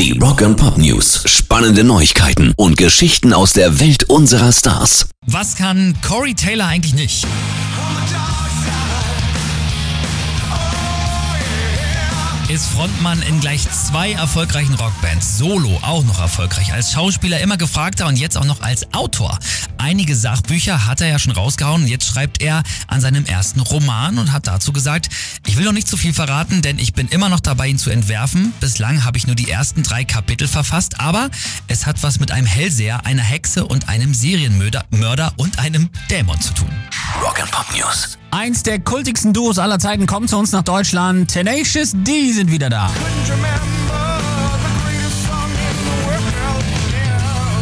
Die Rock and Pop News. Spannende Neuigkeiten und Geschichten aus der Welt unserer Stars. Was kann Corey Taylor eigentlich nicht? Ist Frontmann in gleich zwei erfolgreichen Rockbands. Solo auch noch erfolgreich. Als Schauspieler immer gefragter und jetzt auch noch als Autor. Einige Sachbücher hat er ja schon rausgehauen und jetzt schreibt er an seinem ersten Roman und hat dazu gesagt, ich will noch nicht zu viel verraten, denn ich bin immer noch dabei, ihn zu entwerfen. Bislang habe ich nur die ersten drei Kapitel verfasst, aber es hat was mit einem Hellseher, einer Hexe und einem Serienmörder Mörder und einem Dämon zu tun. Rock'n'Pop News. Eins der kultigsten Duos aller Zeiten kommt zu uns nach Deutschland. Tenacious D sind wieder da.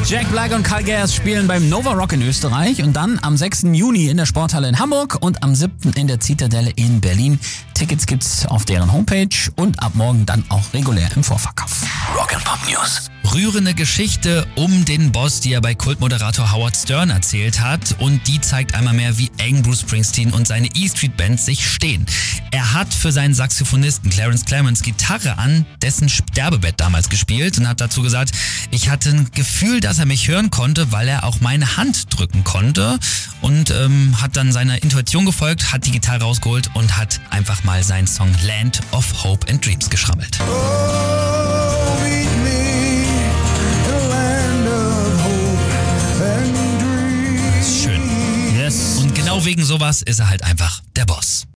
Jack Black und Carl Gers spielen beim Nova Rock in Österreich und dann am 6. Juni in der Sporthalle in Hamburg und am 7. in der Zitadelle in Berlin. Tickets gibt's auf deren Homepage und ab morgen dann auch regulär im Vorverkauf. Rock'n'Pop News. Rührende Geschichte um den Boss, die er bei Kultmoderator Howard Stern erzählt hat und die zeigt einmal mehr, wie eng Bruce Springsteen und seine E Street Band sich stehen. Er hat für seinen Saxophonisten Clarence Clemens Gitarre an dessen Sterbebett damals gespielt und hat dazu gesagt, ich hatte ein Gefühl, dass er mich hören konnte, weil er auch meine Hand drücken konnte und ähm, hat dann seiner Intuition gefolgt, hat die Gitarre rausgeholt und hat einfach mal seinen Song Land of Hope and Dreams geschrammelt. Schön. genau wegen sowas ist er halt einfach der Boss.